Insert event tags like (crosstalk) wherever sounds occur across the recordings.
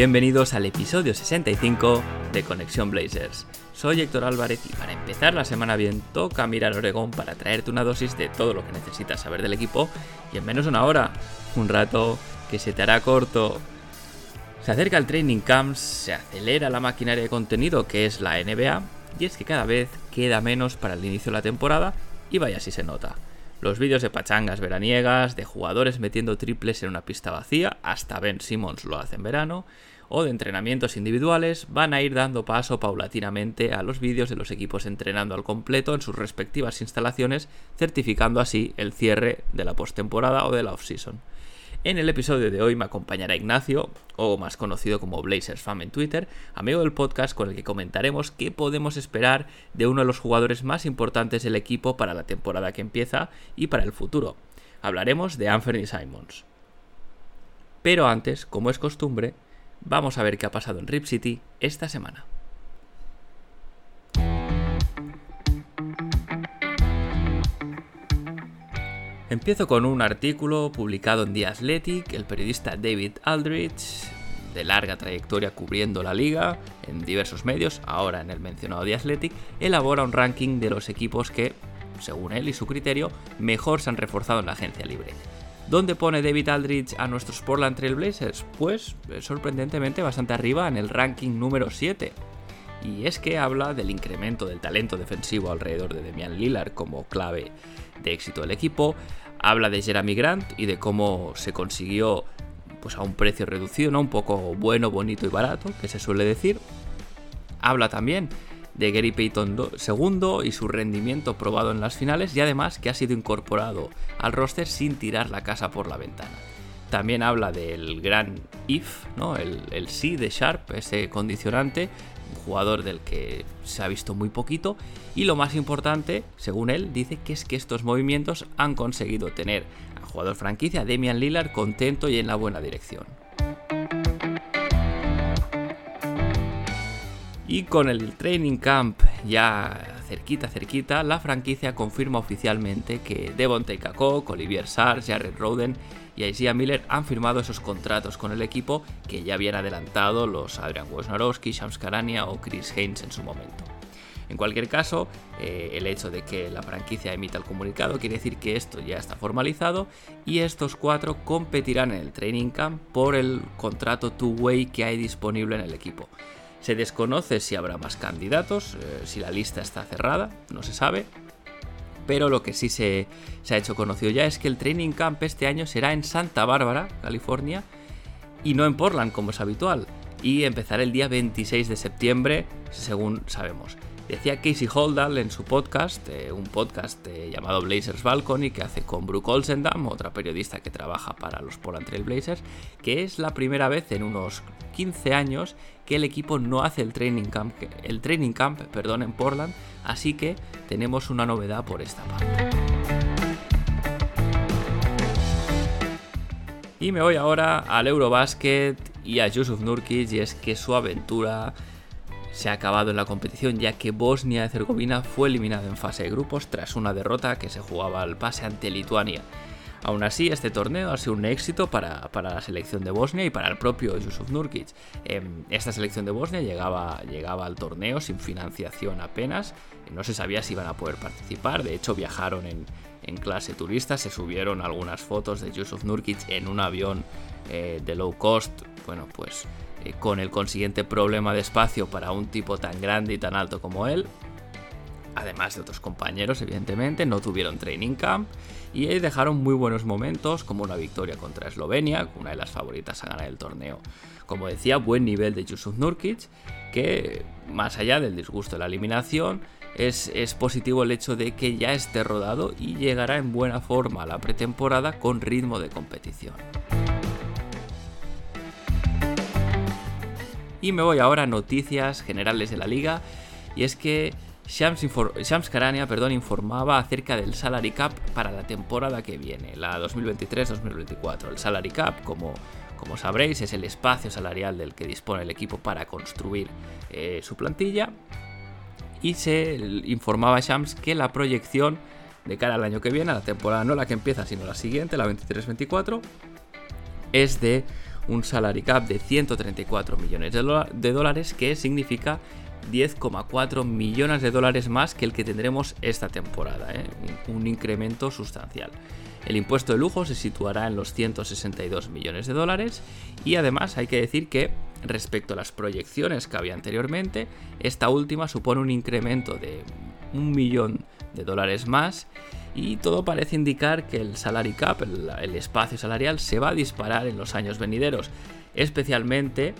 Bienvenidos al episodio 65 de Conexión Blazers. Soy Héctor Álvarez y para empezar la semana bien toca mirar Oregón para traerte una dosis de todo lo que necesitas saber del equipo y en menos de una hora, un rato que se te hará corto. Se acerca el training camps, se acelera la maquinaria de contenido que es la NBA y es que cada vez queda menos para el inicio de la temporada y vaya si se nota. Los vídeos de pachangas veraniegas, de jugadores metiendo triples en una pista vacía, hasta Ben Simmons lo hace en verano, o de entrenamientos individuales, van a ir dando paso paulatinamente a los vídeos de los equipos entrenando al completo en sus respectivas instalaciones, certificando así el cierre de la postemporada o de la off-season. En el episodio de hoy me acompañará Ignacio, o más conocido como Blazers Fan en Twitter, amigo del podcast con el que comentaremos qué podemos esperar de uno de los jugadores más importantes del equipo para la temporada que empieza y para el futuro. Hablaremos de Anthony Simons. Pero antes, como es costumbre, vamos a ver qué ha pasado en Rip City esta semana. Empiezo con un artículo publicado en The Athletic, el periodista David Aldrich, de larga trayectoria cubriendo la liga en diversos medios, ahora en el mencionado The Athletic, elabora un ranking de los equipos que, según él y su criterio, mejor se han reforzado en la agencia libre. ¿Dónde pone David Aldrich a nuestros Portland Trail Blazers? Pues sorprendentemente bastante arriba en el ranking número 7. Y es que habla del incremento del talento defensivo alrededor de Demian Lillard como clave de éxito del equipo, habla de Jeremy Grant y de cómo se consiguió pues a un precio reducido, ¿no? Un poco bueno, bonito y barato, que se suele decir. Habla también de Gary Payton II y su rendimiento probado en las finales y además que ha sido incorporado al roster sin tirar la casa por la ventana. También habla del gran if, ¿no? el, el sí de Sharp, ese condicionante, un jugador del que se ha visto muy poquito. Y lo más importante, según él, dice que es que estos movimientos han conseguido tener al jugador franquicia Demian Lillard contento y en la buena dirección. Y con el training camp ya cerquita, cerquita, la franquicia confirma oficialmente que Devontae Kakok, Olivier Sars, Jared Roden y Isaiah Miller han firmado esos contratos con el equipo que ya habían adelantado los Adrian Wojnarowski, Shams Karania o Chris Haynes en su momento. En cualquier caso, eh, el hecho de que la franquicia emita el comunicado quiere decir que esto ya está formalizado y estos cuatro competirán en el training camp por el contrato two-way que hay disponible en el equipo. Se desconoce si habrá más candidatos, eh, si la lista está cerrada, no se sabe. Pero lo que sí se, se, ha hecho conocido ya es que el training camp este año será en Santa Bárbara, California, y no en Portland como es habitual. Y empezará el día 26 de septiembre, según sabemos. Decía Casey Holdall en su podcast, eh, un podcast eh, llamado Blazers Balcony, que hace con Brooke Olsendam, otra periodista que trabaja para los Portland Trail Blazers, que es la primera vez en unos 15 años que el equipo no hace el training camp, el training camp perdón, en Portland, así que tenemos una novedad por esta parte. Y me voy ahora al Eurobasket y a Yusuf Nurkic, y es que su aventura se ha acabado en la competición ya que Bosnia-Herzegovina fue eliminada en fase de grupos tras una derrota que se jugaba al pase ante Lituania. Aún así, este torneo ha sido un éxito para, para la selección de Bosnia y para el propio Yusuf Nurkic. Eh, esta selección de Bosnia llegaba, llegaba al torneo sin financiación apenas, no se sabía si iban a poder participar, de hecho viajaron en, en clase turista, se subieron algunas fotos de Yusuf Nurkic en un avión eh, de low cost, bueno, pues eh, con el consiguiente problema de espacio para un tipo tan grande y tan alto como él. Además de otros compañeros, evidentemente, no tuvieron training camp y dejaron muy buenos momentos, como una victoria contra Eslovenia, una de las favoritas a ganar el torneo. Como decía, buen nivel de Yusuf Nurkic, que más allá del disgusto de la eliminación, es, es, positivo el hecho de que ya esté rodado y llegará en buena forma a la pretemporada con ritmo de competición. Y me voy ahora a noticias generales de la liga. Y es que Shams, Shams Karania perdón, informaba acerca del salary cap para la temporada que viene, la 2023-2024. El salary cap, como, como sabréis, es el espacio salarial del que dispone el equipo para construir eh, su plantilla. Y se informaba Shams que la proyección de cara al año que viene, a la temporada no la que empieza, sino la siguiente, la 23-24, es de un salary cap de 134 millones de, dólares, que significa 10,4 millones de dólares más que el que tendremos esta temporada, ¿eh? un, incremento sustancial. El impuesto de lujo se situará en los 162 millones de dólares y además hay que decir que respecto a las proyecciones que había anteriormente, esta última supone un incremento de un millón de dólares más y todo parece indicar que el salary cap, el, espacio salarial, se va a disparar en los años venideros, especialmente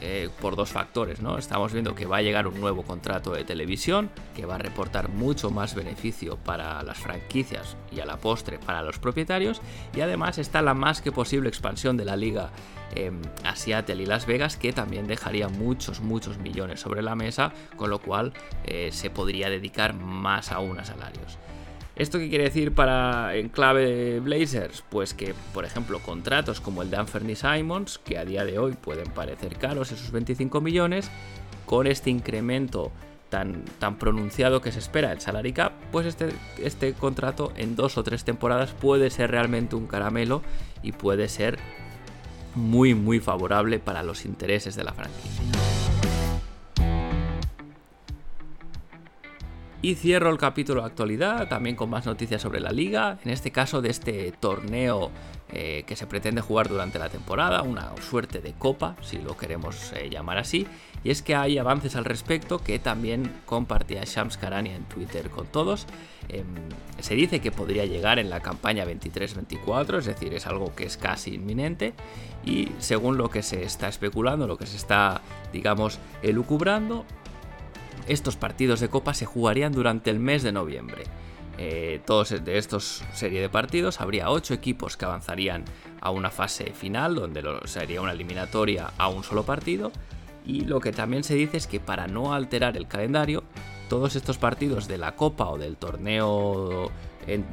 eh, por dos factores, ¿no? Estamos viendo que va a llegar un nuevo contrato de televisión que va a reportar mucho más beneficio para las franquicias y a la postre para los propietarios y además está la más que posible expansión de la liga eh, a Seattle y Las Vegas que también dejaría muchos muchos millones sobre la mesa con lo cual eh, se podría dedicar más aún a salarios. ¿Esto qué quiere decir para en clave Blazers? Pues que, por ejemplo, contratos como el de Anthony Simons, que a día de hoy pueden parecer caros, esos 25 millones, con este incremento tan, tan pronunciado que se espera el salary cap, pues este, este contrato en dos o tres temporadas puede ser realmente un caramelo y puede ser muy muy favorable para los intereses de la franquicia. Y cierro el capítulo de actualidad, también con más noticias sobre la liga, en este caso de este torneo eh, que se pretende jugar durante la temporada, una suerte de copa, si lo queremos eh, llamar así. Y es que hay avances al respecto que también compartía Shams Karania en Twitter con todos. Em, se dice que podría llegar en la campaña 23-24, es decir, es algo que es casi inminente. Y según lo que se está especulando, lo que se está, digamos, elucubrando, estos partidos de Copa se jugarían durante el mes de noviembre. Eh, todos de estos serie de partidos habría 8 equipos que avanzarían a una fase final donde sería una eliminatoria a un solo partido y lo que también se dice es que para no alterar el calendario todos estos partidos de la copa o del torneo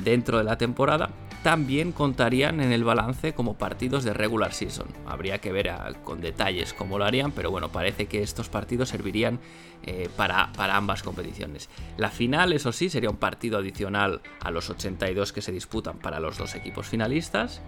dentro de la temporada también contarían en el balance como partidos de regular season. Habría que ver con detalles cómo lo harían, pero bueno, parece que estos partidos servirían eh, para, para, ambas competiciones. La final, eso sí, sería un partido adicional a los 82 que se disputan para los dos equipos finalistas.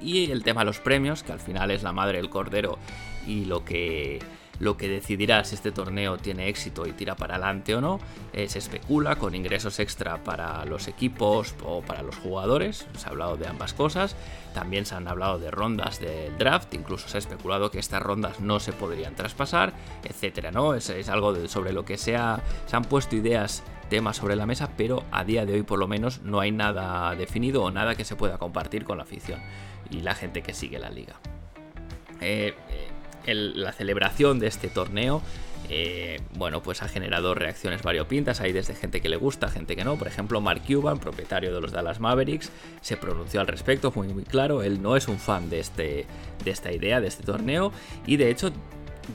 Y el tema de los premios, que al final es la madre del cordero y lo que lo que decidirá si este torneo tiene éxito y tira para adelante o no. Eh, se especula con ingresos extra para los equipos o para los jugadores. Se ha hablado de ambas cosas. También se han hablado de rondas del draft. Incluso se ha especulado que estas rondas no se podrían traspasar, etcétera. ¿no? Es, algo sobre lo que se, se han puesto ideas temas sobre la mesa, pero a día de hoy por lo menos no hay nada definido o nada que se pueda compartir con la afición y la gente que sigue la liga. Eh, eh, la celebración de este torneo eh, bueno, pues ha generado reacciones variopintas. Hay desde gente que le gusta, gente que no. Por ejemplo, Mark Cuban, propietario de los Dallas Mavericks, se pronunció al respecto, fue muy, claro. Él no es un fan de, este, de esta idea, de este torneo. Y de hecho,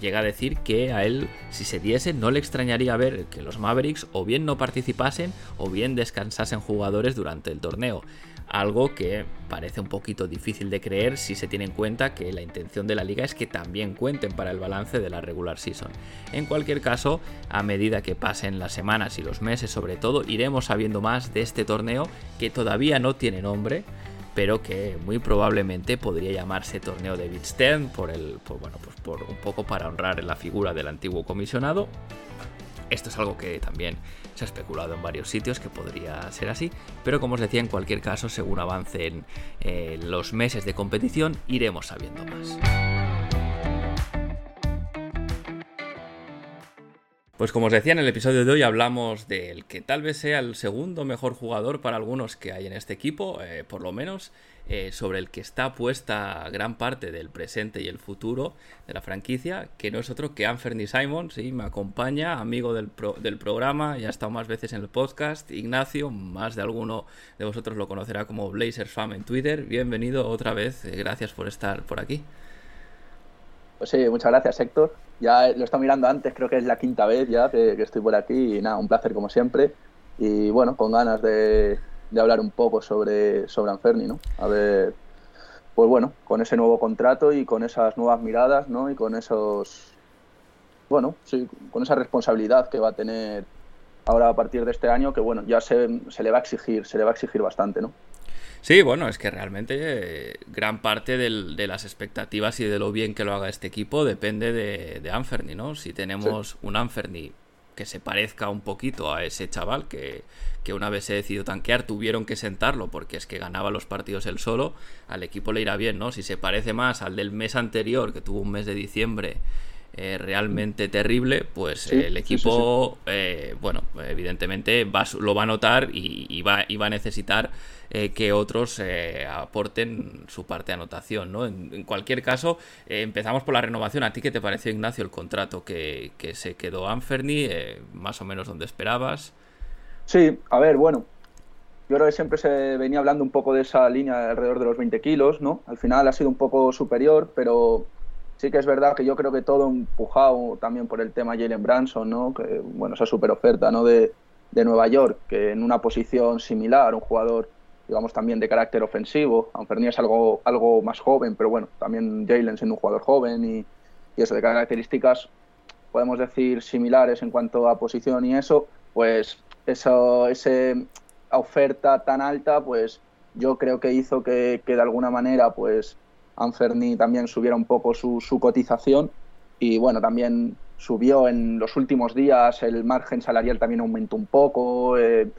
llega a decir que a él, si se diese, no le extrañaría ver que los Mavericks o bien no participasen o bien descansasen jugadores durante el torneo algo que parece un poquito difícil de creer si se tiene en cuenta que la intención de la liga es que también cuenten para el balance de la regular season. En cualquier caso, a medida que pasen las semanas y los meses sobre todo, iremos sabiendo más de este torneo que todavía no tiene nombre, pero que muy probablemente podría llamarse torneo de Big por el bueno, pues por un poco para honrar la figura del antiguo comisionado. Esto es algo que también se ha especulado en varios sitios que podría ser así, pero como os decía, en cualquier caso, según avancen eh, los meses de competición, iremos sabiendo más. Pues como os decía en el episodio de hoy hablamos del que tal vez sea el segundo mejor jugador para algunos que hay en este equipo, eh, por lo menos, eh, sobre el que está puesta gran parte del presente y el futuro de la franquicia, que no es otro que Anthony Simon, sí, me acompaña, amigo del, del programa, ya ha estado más veces en el podcast, Ignacio, más de alguno de vosotros lo conocerá como Blazers Fam en Twitter, bienvenido otra vez, eh, gracias por estar por aquí. Pues sí, muchas gracias Héctor. Ya lo he estado mirando antes, creo que es la quinta vez ya que, estoy por aquí y nada, un placer como siempre. Y bueno, con ganas de, hablar un poco sobre, sobre Anferni, ¿no? A ver, pues bueno, con ese nuevo contrato y con esas nuevas miradas, ¿no? Y con esos, bueno, sí, con esa responsabilidad que va a tener ahora a partir de este año, que bueno, ya se, se le va a exigir, se le va a exigir bastante, ¿no? Sí, bueno, es que realmente eh, gran parte de las expectativas y de lo bien que lo haga este equipo depende de, de Anferni, ¿no? Si tenemos un Anferni que se parezca un poquito a ese chaval que, que una vez se decidió tanquear, tuvieron que sentarlo porque es que ganaba los partidos él solo, al equipo le irá bien, ¿no? Si se parece más al del mes anterior, que tuvo un mes de diciembre eh, realmente terrible, pues el equipo, eh, bueno, evidentemente va, lo va a notar y, va, y va, a necesitar eh, que otros aporten su parte de anotación, ¿no? En, cualquier caso, empezamos por la renovación. ¿A ti qué te pareció, Ignacio, el contrato que, que se quedó Anferni? más o menos donde esperabas. Sí, a ver, bueno, yo creo que siempre se venía hablando un poco de esa línea alrededor de los 20 kilos, ¿no? Al final ha sido un poco superior, pero Sí que es verdad que yo creo que todo empujado también por el tema Jalen Branson, ¿no? Que, bueno, esa super oferta, ¿no? De, de Nueva York, que en una posición similar, un jugador, digamos, también de carácter ofensivo, aunque es algo, algo más joven, pero bueno, también Jalen siendo un jugador joven y, y eso de características, podemos decir, similares en cuanto a posición y eso, pues eso, esa oferta tan alta, pues yo creo que hizo que, que de alguna manera, pues Anferni también subiera un poco su, cotización y bueno, también subió en los últimos días, el margen salarial también aumentó un poco, eh,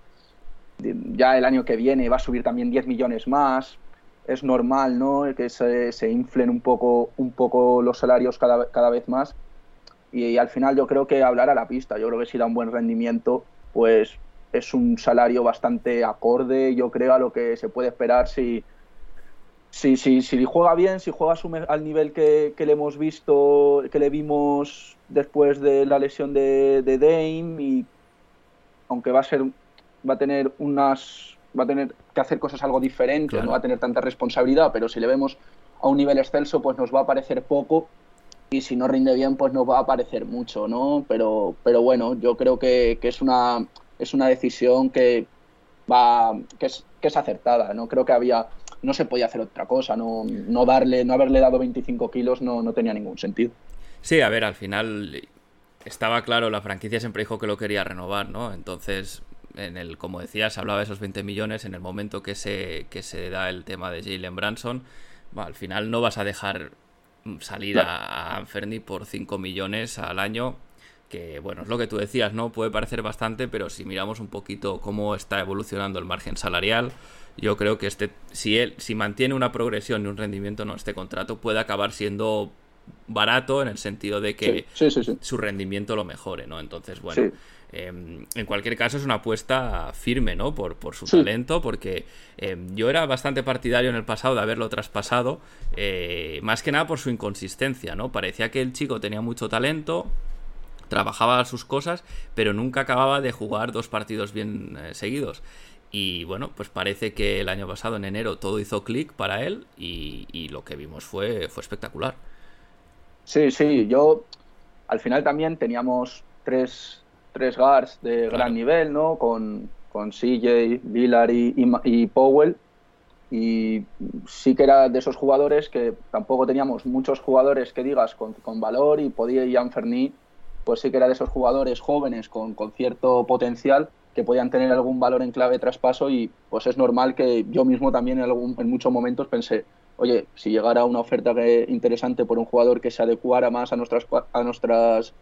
ya el año que viene va a subir también 10 millones más, es normal ¿no? que se, se inflen un poco, un poco los salarios cada, cada vez más y, al final yo creo que hablar a la pista, yo creo que si da un buen rendimiento, pues es un salario bastante acorde, yo creo, a lo que se puede esperar si si, si, si juega bien, si juega al nivel que, le hemos visto, que le vimos después de la lesión de, de Dame, y aunque va a ser, va a tener unas, va a tener que hacer cosas algo diferentes, no va a tener tanta responsabilidad, pero si le vemos a un nivel excelso, pues nos va a parecer poco y si no rinde bien, pues nos va a parecer mucho, ¿no? Pero, pero bueno, yo creo que, que es una es una decisión que va que es, que es acertada, ¿no? Creo que había no se podía hacer otra cosa, no, no darle, no haberle dado 25 kilos no, no tenía ningún sentido. Sí, a ver, al final estaba claro, la franquicia siempre dijo que lo quería renovar, ¿no? Entonces, en el, como decías, hablaba de esos 20 millones, en el momento que se, que se da el tema de Jalen Branson, al final no vas a dejar salir a Anferni por 5 millones al año, que bueno, es lo que tú decías, ¿no? Puede parecer bastante, pero si miramos un poquito cómo está evolucionando el margen salarial, yo creo que este, si él, si mantiene una progresión y un rendimiento, no, este contrato puede acabar siendo barato en el sentido de que su rendimiento lo mejore, ¿no? Entonces, bueno, em, en cualquier caso es una apuesta firme, ¿no? Por, por su talento, porque em, yo era bastante partidario en el pasado de haberlo traspasado, eh, más que nada por su inconsistencia, ¿no? Parecía que el chico tenía mucho talento, trabajaba sus cosas, pero nunca acababa de jugar dos partidos bien eh, seguidos. Y bueno, pues parece que el año pasado, en enero, todo hizo clic para él y, lo que vimos fue, fue espectacular. Sí, sí, yo al final también teníamos tres, tres guards de gran nivel, ¿no? Con, con CJ, Villar y, Powell. Y sí que era de esos jugadores que tampoco teníamos muchos jugadores que digas con, con valor y podía Ian Ferni, pues sí que era de esos jugadores jóvenes con, con cierto potencial que podían tener algún valor en clave traspaso y pues es normal que yo mismo también en, algún, en muchos momentos pensé, oye, si llegara una oferta interesante por un jugador que se adecuara más a nuestras, a nuestras,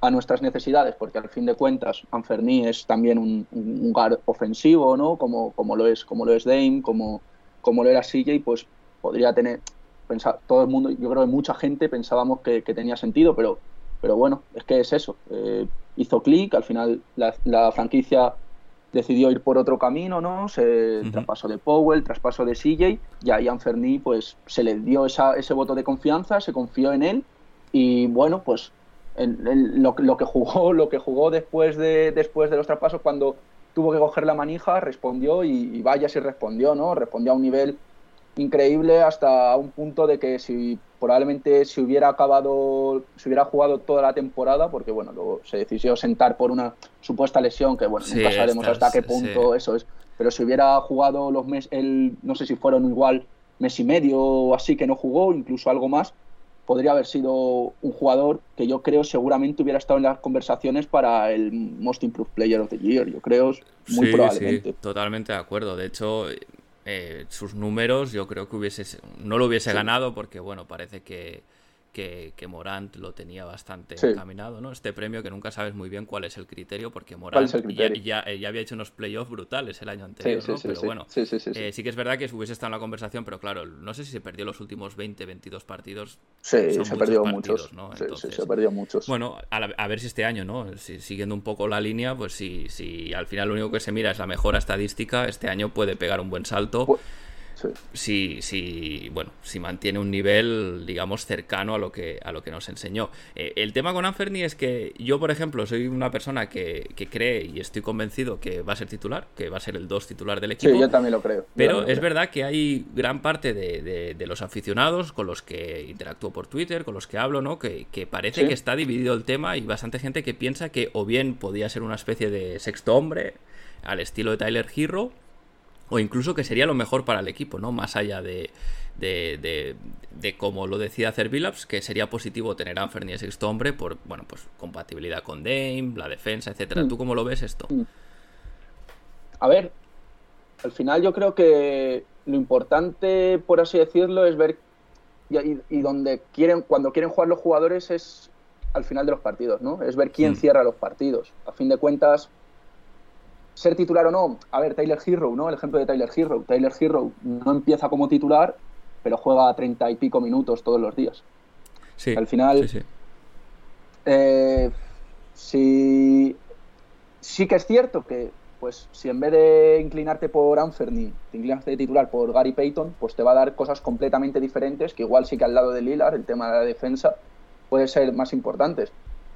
a nuestras necesidades, porque al fin de cuentas Anferni es también un, un ofensivo, ¿no? Como, como, lo es, como lo es Dame, como, como lo era CJ, pues podría tener, pensar, todo el mundo, yo creo que mucha gente pensábamos que, que tenía sentido, pero pero bueno, es que es eso. Eh, hizo clic, al final la, franquicia decidió ir por otro camino, ¿no? Se traspaso de Powell, traspaso de CJ, y a Ian Ferni pues se le dio esa, ese voto de confianza, se confió en él y bueno, pues lo, que jugó, (laughs) lo que jugó después de después de los traspasos cuando tuvo que coger la manija, respondió y, y vaya si respondió, ¿no? Respondió a un nivel increíble hasta un punto de que si probablemente si hubiera acabado, si hubiera jugado toda la temporada, porque bueno, luego se decidió sentar por una supuesta lesión, que bueno, nunca sabemos hasta qué punto eso es, pero si hubiera jugado los meses, el, no sé si fueron igual mes y medio o así que no jugó, incluso algo más, podría haber sido un jugador que yo creo seguramente hubiera estado en las conversaciones para el Most Improved Player of the Year. Yo creo muy probablemente. totalmente de acuerdo. De hecho, eh, sus números yo creo que hubiese no lo hubiese ganado porque bueno parece que que, Morant lo tenía bastante encaminado, ¿no? Este premio que nunca sabes muy bien cuál es el criterio, porque Morant Ya, había hecho unos playoffs brutales el año anterior, ¿no? pero bueno, eh, sí, que es verdad que hubiese estado en la conversación, pero claro, no sé si se perdió los últimos 20, 22 partidos. Sí, se perdió muchos. ¿no? se perdió muchos. Bueno, a, ver si este año, ¿no? siguiendo un poco la línea, pues si, si al final lo único que se mira es la mejora estadística, este año puede pegar un buen salto. Pues, si, si, bueno, si mantiene un nivel, digamos, cercano a lo que, a lo que nos enseñó. Eh, el tema con Anferni es que yo, por ejemplo, soy una persona que, cree y estoy convencido que va a ser titular, que va a ser el 2 titular del equipo. Sí, yo también lo creo. Pero es verdad que hay gran parte de, los aficionados con los que interactúo por Twitter, con los que hablo, ¿no? Que, parece que está dividido el tema y bastante gente que piensa que o bien podía ser una especie de sexto hombre al estilo de Tyler Hero o incluso que sería lo mejor para el equipo, ¿no? Más allá de, de, de, como lo decía hacer Billups, que sería positivo tener a Anferni sexto hombre por, bueno, pues compatibilidad con Dame, la defensa, etcétera. Mm. ¿Tú cómo lo ves esto? Mm. A ver, al final yo creo que lo importante, por así decirlo, es ver y, donde quieren, cuando quieren jugar los jugadores es al final de los partidos, ¿no? Es ver quién mm. cierra los partidos. A fin de cuentas, ser titular o no, a ver, Tyler Hero, ¿no? El ejemplo de Tyler Hero. Tyler Hero no empieza como titular, pero juega treinta y pico minutos todos los días. Sí. Al final, sí, eh, sí. sí, que es cierto que, pues, si en vez de inclinarte por Anferni, te inclinas de titular por Gary Payton, pues te va a dar cosas completamente diferentes, que igual sí que al lado de Lillard, el tema de la defensa, puede ser más importantes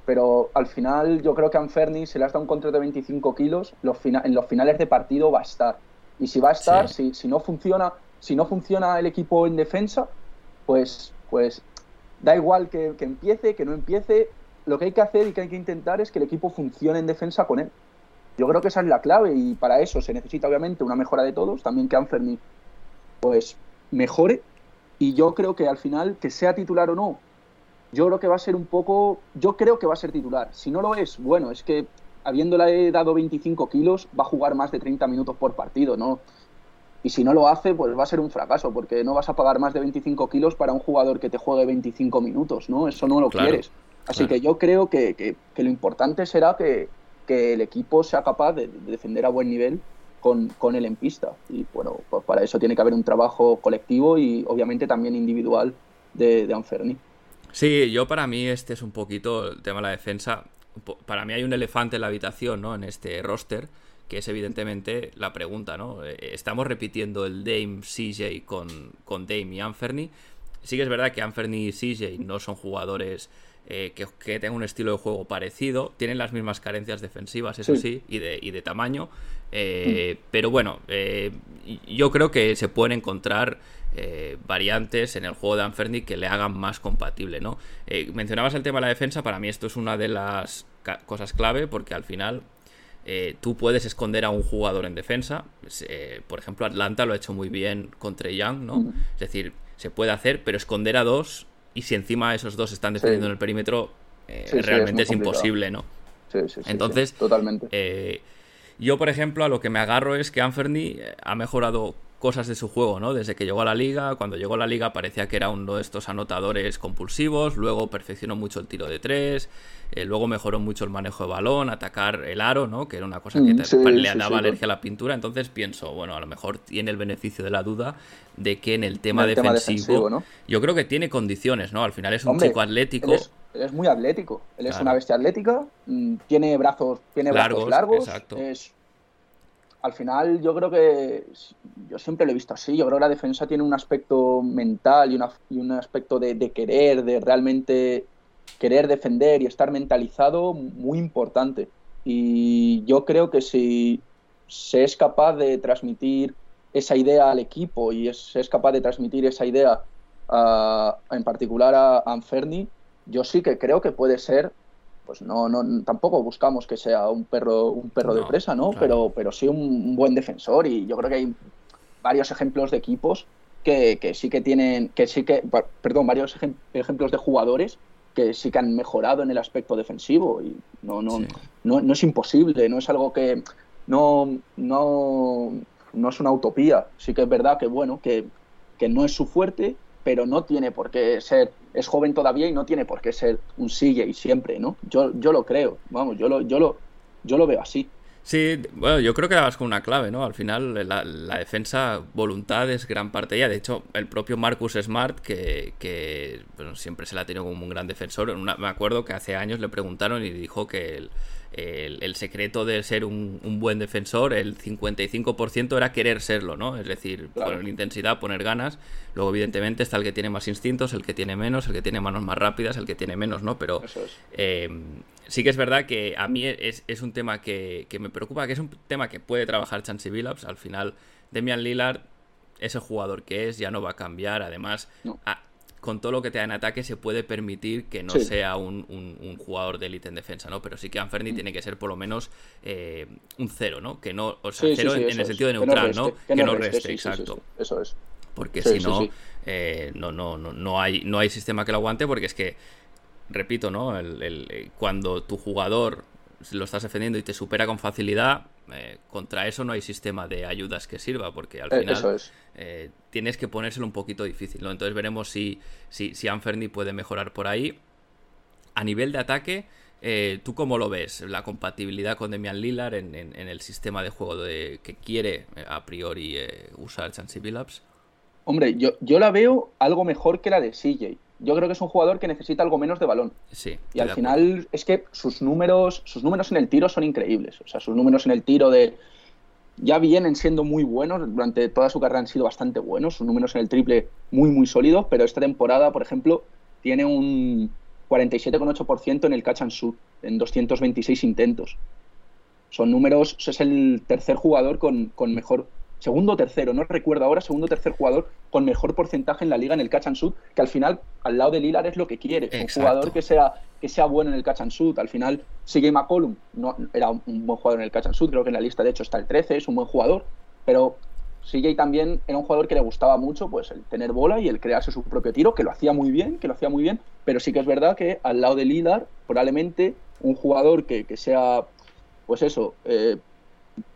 pero al final yo creo que a Anferni se le has dado un contrato de 25 kilos, en los finales de partido va a estar. Y si va a estar, si, no funciona, si no funciona el equipo en defensa, pues, pues da igual que, empiece, que no empiece. Lo que hay que hacer y que hay que intentar es que el equipo funcione en defensa con él. Yo creo que esa es la clave y para eso se necesita obviamente una mejora de todos, también que Anferni pues mejore y yo creo que al final que sea titular o no yo creo que va a ser un poco, yo creo que va a ser titular. Si no lo es, bueno, es que habiéndole dado 25 kilos, va a jugar más de 30 minutos por partido, ¿no? Y si no lo hace, pues va a ser un fracaso, porque no vas a pagar más de 25 kilos para un jugador que te juegue 25 minutos, ¿no? Eso no lo quieres. Así que yo creo que, lo importante será que, el equipo sea capaz de, defender a buen nivel con, con, él en pista. Y bueno, pues para eso tiene que haber un trabajo colectivo y obviamente también individual de, de Anferni. Sí, yo para mí este es un poquito el tema de la defensa. Para mí hay un elefante en la habitación, ¿no? En este roster, que es evidentemente la pregunta, ¿no? Eh, estamos repitiendo el Dame CJ con, con Dame y Anferny. Sí que es verdad que Anferny y CJ no son jugadores eh, que, que, tengan un estilo de juego parecido. Tienen las mismas carencias defensivas, eso sí, y, de, y, de, tamaño. Eh, mm. Pero bueno, yo creo que se pueden encontrar eh, variantes en el juego de Anferni que le hagan más compatible, ¿no? Eh, mencionabas el tema de la defensa, para mí esto es una de las cosas clave porque al final eh, tú puedes esconder a un jugador en defensa. por ejemplo, Atlanta lo ha hecho muy bien contra Young, ¿no? Es decir, se puede hacer, pero esconder a dos y si encima esos dos están defendiendo en el perímetro, realmente es, imposible, ¿no? Entonces, totalmente. yo, por ejemplo, a lo que me agarro es que Anferni ha mejorado cosas de su juego, ¿no? Desde que llegó a la liga, cuando llegó a la liga parecía que era uno de estos anotadores compulsivos, luego perfeccionó mucho el tiro de tres, eh, luego mejoró mucho el manejo de balón, atacar el aro, ¿no? Que era una cosa que mm, le daba alergia a la pintura, entonces pienso, bueno, a lo mejor tiene el beneficio de la duda de que en el tema defensivo, yo creo que tiene condiciones, ¿no? Al final es un chico atlético. Él es, muy atlético, él es una bestia atlética, mm, tiene brazos, tiene brazos largos, exacto. es al final yo creo que yo siempre lo he visto así. Yo creo que la defensa tiene un aspecto mental y, un aspecto de, querer, de realmente querer defender y estar mentalizado muy importante. Y yo creo que si se es capaz de transmitir esa idea al equipo y se es capaz de transmitir esa idea en particular a Anferni, yo sí que creo que puede ser, pues no, no tampoco buscamos que sea un perro, un perro de presa, ¿no? Pero, pero sí un, buen defensor y yo creo que hay varios ejemplos de equipos que, que sí que tienen, que sí que, perdón, varios ejemplos de jugadores que sí que han mejorado en el aspecto defensivo y no, no, no, no, es imposible, no es algo que no, no, no es una utopía. Sí que es verdad que bueno, que, que no es su fuerte, pero no tiene por qué ser, es joven todavía y no tiene por qué ser un y siempre, ¿no? Yo, yo lo creo, vamos, yo lo, yo lo, yo lo veo así. Sí, bueno, yo creo que dabas con una clave, ¿no? Al final la, defensa, voluntad es gran parte ella. De hecho, el propio Marcus Smart, que, bueno, siempre se la ha tenido como un gran defensor, me acuerdo que hace años le preguntaron y dijo que el, el, secreto de ser un, buen defensor, el 55% era querer serlo, ¿no? Es decir, poner intensidad, poner ganas. Luego, evidentemente, está el que tiene más instintos, el que tiene menos, el que tiene manos más rápidas, el que tiene menos, ¿no? Pero eh, sí que es verdad que a mí es, un tema que, me preocupa, que es un tema que puede trabajar Chansey Billups. Al final, Demian Lillard es el jugador que es, ya no va a cambiar. Además, con todo lo que te da en ataque se puede permitir que no sea un, jugador de élite en defensa, ¿no? Pero sí que Anferni mm. tiene que ser por lo menos eh, un cero, ¿no? Que no, o sea, cero en, el sentido de neutral, ¿no? Que no reste, exacto. Eso es. Porque si eh, no, no, no, no, hay, no hay sistema que lo aguante, porque es que, repito, ¿no? el, cuando tu jugador lo estás defendiendo y te supera con facilidad, eh, contra eso no hay sistema de ayudas que sirva, porque al eh, final eh, tienes que ponérselo un poquito difícil. ¿no? Entonces veremos si, si, si Anferni puede mejorar por ahí. A nivel de ataque, ¿tú cómo lo ves? La compatibilidad con Demian Lillard en, el sistema de juego de, que quiere a priori usar Chansey Billups. Hombre, yo, yo la veo algo mejor que la de CJ yo creo que es un jugador que necesita algo menos de balón. Sí. Y al final es que sus números, sus números en el tiro son increíbles. O sea, sus números en el tiro de ya vienen siendo muy buenos, durante toda su carrera han sido bastante buenos, sus números en el triple muy muy sólidos, pero esta temporada, por ejemplo, tiene un 47,8% en el catch and shoot en 226 intentos. Son números, es el tercer jugador con, con mejor segundo o tercero, no recuerdo ahora, segundo o tercer jugador con mejor porcentaje en la liga en el catch and shoot, que al final, al lado de Lilar es lo que quiere, un jugador que sea, que sea bueno en el catch and shoot. Al final, sigue McCollum no, era un, buen jugador en el catch and shoot, creo que en la lista de hecho está el 13, es un buen jugador, pero CJ también era un jugador que le gustaba mucho pues el tener bola y el crearse su propio tiro, que lo hacía muy bien, que lo hacía muy bien, pero sí que es verdad que al lado de Lilar, probablemente un jugador que, que sea, pues eso, eh,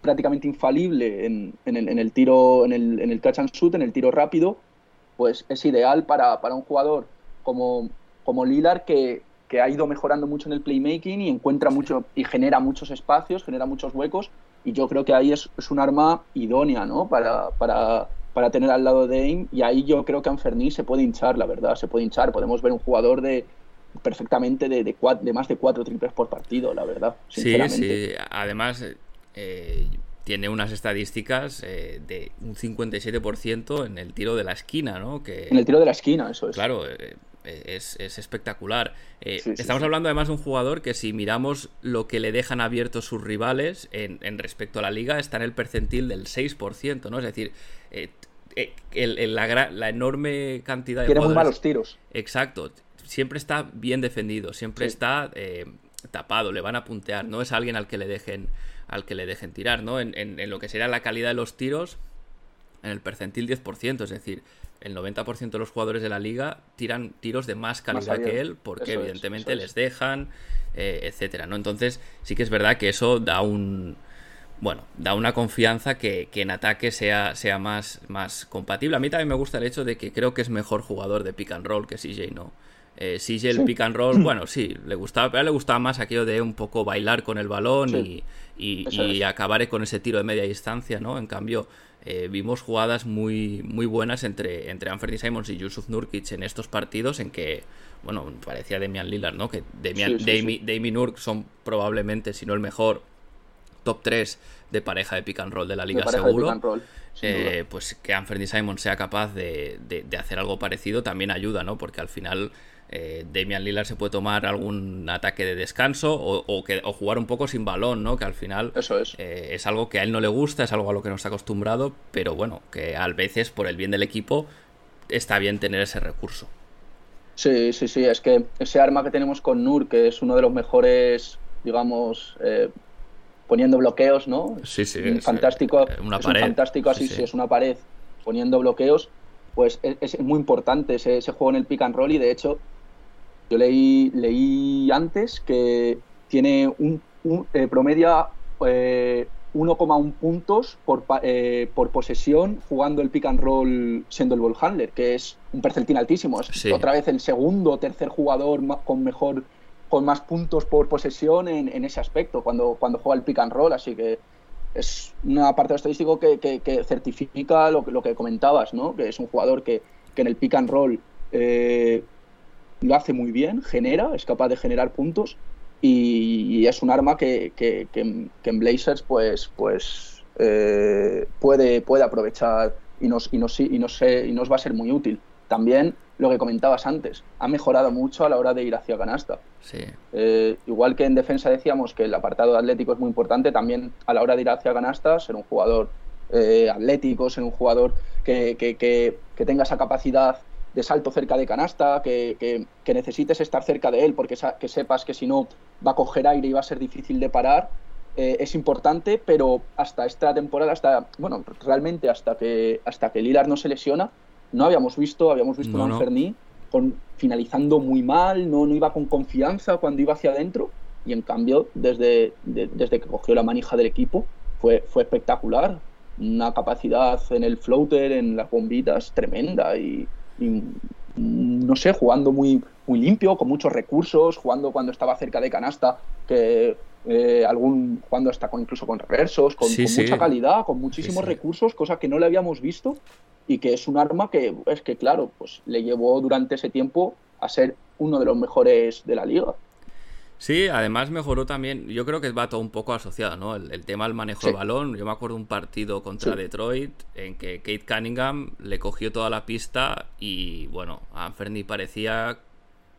prácticamente infalible en, el, tiro, en el, en el, catch and shoot, en el tiro rápido, pues es ideal para, un jugador como, como Lillard que, ha ido mejorando mucho en el playmaking y encuentra mucho y genera muchos espacios, genera muchos huecos y yo creo que ahí es, un arma idónea ¿no? para, para, para tener al lado de Aim y ahí yo creo que Anferni se puede hinchar, la verdad, se puede hinchar, podemos ver un jugador de perfectamente de, de, de más de cuatro triples por partido, la verdad. Sí, sí, además eh, tiene unas estadísticas eh, de un 57% en el tiro de la esquina, ¿no? Que, en el tiro de la esquina, eso es. Claro, eh, es, espectacular. estamos hablando además de un jugador que si miramos lo que le dejan abiertos sus rivales en, respecto a la liga, está en el percentil del 6%, ¿no? Es decir, la, enorme cantidad de... Tiene muy malos tiros. Exacto. Siempre está bien defendido, siempre está tapado, le van a puntear, no es alguien al que le dejen al que le dejen tirar, ¿no? En, en, lo que sería la calidad de los tiros, en el percentil 10%, es decir, el 90% de los jugadores de la liga tiran tiros de más calidad que él, porque evidentemente les dejan, eh, etcétera, ¿no? Entonces, sí que es verdad que eso da un. Bueno, da una confianza que, que, en ataque sea, sea más, más compatible. A mí también me gusta el hecho de que creo que es mejor jugador de pick and roll que CJ, ¿no? Eh, el pick and roll, bueno, sí, le gustaba, pero a él le gustaba más aquello de un poco bailar con el balón y, y, acabar con ese tiro de media distancia, ¿no? En cambio, eh, vimos jugadas muy, muy buenas entre, entre Anthony Simons y Yusuf Nurkic en estos partidos en que, bueno, parecía Demian Lillard, ¿no? Que Demian, Nurk son probablemente, si no el mejor, top 3 de pareja de pick and roll de la liga seguro. Eh, pues que Anthony Simons sea capaz de, de, hacer algo parecido también ayuda, ¿no? Porque al final eh, Damian Lillard se puede tomar algún ataque de descanso o, que, jugar un poco sin balón, ¿no? Que al final Eso es. Eh, es algo que a él no le gusta, es algo a lo que no está acostumbrado, pero bueno, que a veces por el bien del equipo está bien tener ese recurso. Sí, sí, sí, es que ese arma que tenemos con Nur, que es uno de los mejores, digamos, eh, poniendo bloqueos, ¿no? Sí, sí. Es, fantástico, una es pared. Un fantástico así, sí, es una pared poniendo bloqueos, pues es, es muy importante ese, ese, juego en el pick and roll y de hecho yo leí, leí antes que tiene un, un eh, promedia eh, 1,1 puntos por, eh, por posesión jugando el pick and roll siendo el ball handler, que es un percentil altísimo. Es Sí. otra vez el segundo o tercer jugador con mejor con más puntos por posesión en, en ese aspecto cuando, cuando juega el pick and roll, así que es un apartado estadístico que, que- que certifica lo, que- lo que comentabas, ¿no? que es un jugador que, que en el pick and roll eh, lo hace muy bien, genera, es capaz de generar puntos y, y es un arma que, que- que en- que en Blazers pues, pues eh, puede, puede aprovechar y nos, y, nos, y, nos, eh, y nos va a ser muy útil. También lo que comentabas antes, ha mejorado mucho a la hora de ir hacia canasta. Sí. Eh, igual que en defensa decíamos que el apartado atlético es muy importante, también a la hora de ir hacia canasta, ser un jugador eh, atlético, ser un jugador que, que- que- que tenga esa capacidad de salto cerca de canasta, que, que- que necesites estar cerca de él porque sa- que sepas que si no va a coger aire y va a ser difícil de parar, eh, es importante, pero hasta esta temporada, hasta bueno, realmente hasta que hasta que Lillard no se lesiona, no habíamos visto, habíamos visto No, a no. Anferni con finalizando muy mal, no, no iba con confianza cuando iba hacia adentro y en cambio desde, de- desde que cogió la manija del equipo fue, fue espectacular, una capacidad en el floater, en las bombitas tremenda y, no sé, jugando muy, muy limpio, con muchos recursos, jugando cuando estaba cerca de canasta, que eh, algún jugando hasta con incluso con reversos, con, Sí, con sí. mucha calidad, con muchísimos sí. recursos, cosa que no le habíamos visto y que es un arma que es que claro, pues le llevó durante ese tiempo a ser uno de los mejores de la liga. Sí, además mejoró también, yo creo que va todo un poco asociado, ¿no? El, el tema del manejo Sí. de balón. Yo me acuerdo de un partido contra Sí. Detroit en que Kate Cunningham le cogió toda la pista y, bueno, a Anferni parecía,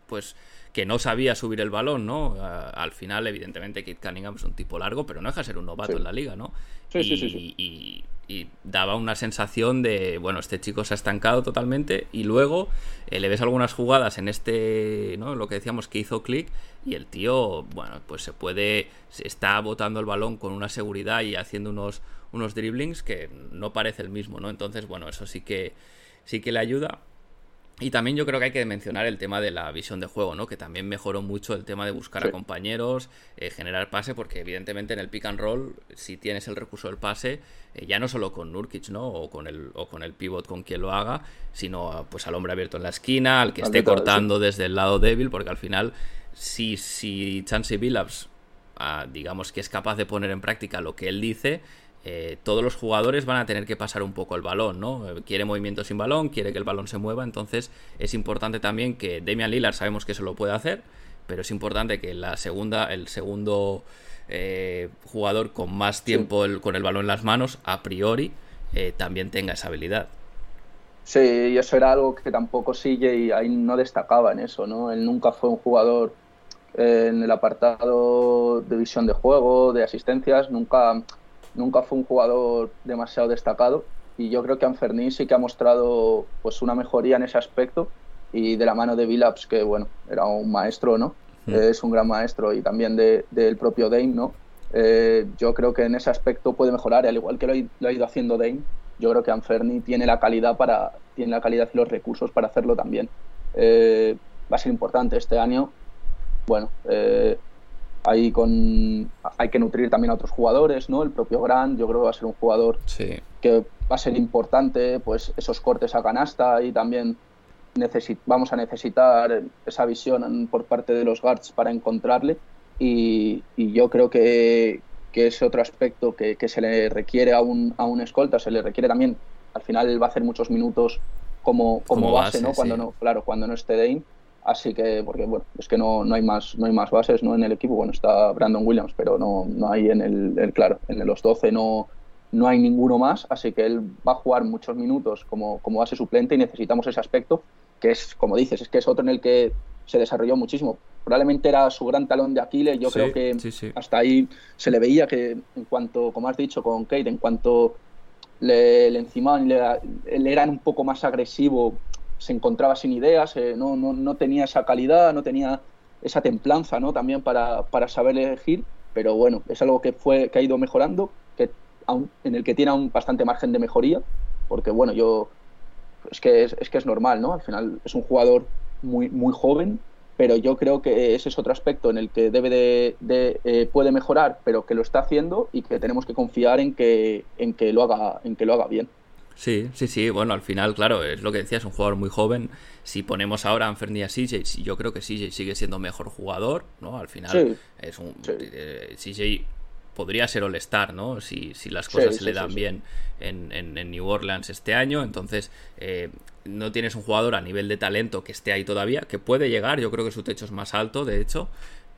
pues, que no sabía subir el balón, ¿no? Al final, evidentemente, Kate Cunningham es un tipo largo, pero no deja de ser un novato Sí. en la liga, ¿no? Sí, y, sí, sí, sí. y- y daba una sensación de, bueno, este chico se ha estancado totalmente y luego eh, le ves algunas jugadas en este, ¿no? Lo que decíamos que hizo clic y el tío, bueno, pues se puede, se está botando el balón con una seguridad y haciendo unos, unos dribblings que no parece el mismo, ¿no? Entonces, bueno, eso sí que, sí que le ayuda. Y también yo creo que hay que mencionar el tema de la visión de juego, ¿no? Que también mejoró mucho el tema de buscar a compañeros, eh, generar pase, porque evidentemente en el pick and roll, si tienes el recurso del pase, eh, ya no solo con Nurkic, ¿no? O con el, o con el pivot con quien lo haga, sino pues al hombre abierto en la esquina, al que esté cortando desde el lado débil, porque al final, si, si Chansey Billups, ah, digamos que es capaz de poner en práctica lo que él dice, eh, todos los jugadores van a tener que pasar un poco el balón, ¿no? Eh, Quiere movimiento sin balón, quiere que el balón se mueva, entonces es importante también que Damian Lillard sabemos que eso lo puede hacer, pero es importante que la segunda, el segundo eh, jugador con más tiempo el- con el balón en las manos, a priori, eh, también tenga esa habilidad. Sí, y eso era algo que tampoco CJ ahí no destacaba en eso, ¿no? Él nunca fue un jugador en el apartado de visión de juego, de asistencias, nunca, nunca fue un jugador demasiado destacado. Y yo creo que Anferni sí que ha mostrado pues una mejoría en ese aspecto. Y de la mano de Billups, que bueno, era un maestro, ¿no? Es un gran maestro y también de- del propio Dame, ¿no? Eh, yo creo que en ese aspecto puede mejorar, al igual que lo, ha- lo ha ido haciendo Dame, yo creo que Anferni tiene la calidad para tiene la calidad y los recursos para hacerlo también. Eh, va a ser importante este año. Bueno, eh, ahí con hay que nutrir también a otros jugadores, ¿no? El propio Grant, yo creo que va a ser un jugador Sí. que va a ser importante, pues esos cortes a canasta y también necesi- vamos a necesitar esa visión por parte de los guards para encontrarle y, y yo creo que, que ese otro aspecto que, que se le requiere a un, a un escolta, se le requiere también, al final él va a hacer muchos minutos como, como, Como base, base, ¿no? Cuando no, claro, cuando no esté Dame, así que, porque bueno, es que no, no hay más, no hay más bases ¿no? en el equipo, bueno, está Brandon Williams, pero no, no hay en el, el- claro, en los 12 no, no hay ninguno más, así que él va a jugar muchos minutos como, como base suplente y necesitamos ese aspecto, que es, como dices, es que es otro en el que se desarrolló muchísimo. Probablemente era su gran talón de Aquiles, yo Sí, creo que sí, sí. hasta ahí se le veía que en cuanto, como has dicho con Kate, en cuanto le, le encimaban le, le eran un poco más agresivo, se encontraba sin ideas, eh, no, no, no, tenía esa calidad, no tenía esa templanza ¿no? también para, para, saber elegir, pero bueno, es algo que, fue, que ha ido mejorando, que aún, en el que tiene un bastante margen de mejoría, porque bueno, yo es que es, es, que es normal, ¿no? Al final es un jugador muy, muy joven, pero yo creo que ese es otro aspecto en el que debe de, de eh, puede mejorar, pero que lo está haciendo y que tenemos que confiar en que, en que lo haga, en que lo haga bien. Sí, sí, sí. Bueno, al final, claro, es lo que decía, es un jugador muy joven. Si ponemos ahora a Anferni a CJ, yo creo que CJ sigue siendo mejor jugador, ¿no? Al final sí, es un sí. eh, CJ podría ser All-Star, ¿no? Si, si, las cosas Sí, se le dan bien en, en- en New Orleans este año. Entonces, eh, no tienes un jugador a nivel de talento que esté ahí todavía, que puede llegar. Yo creo que su techo es más alto, de hecho.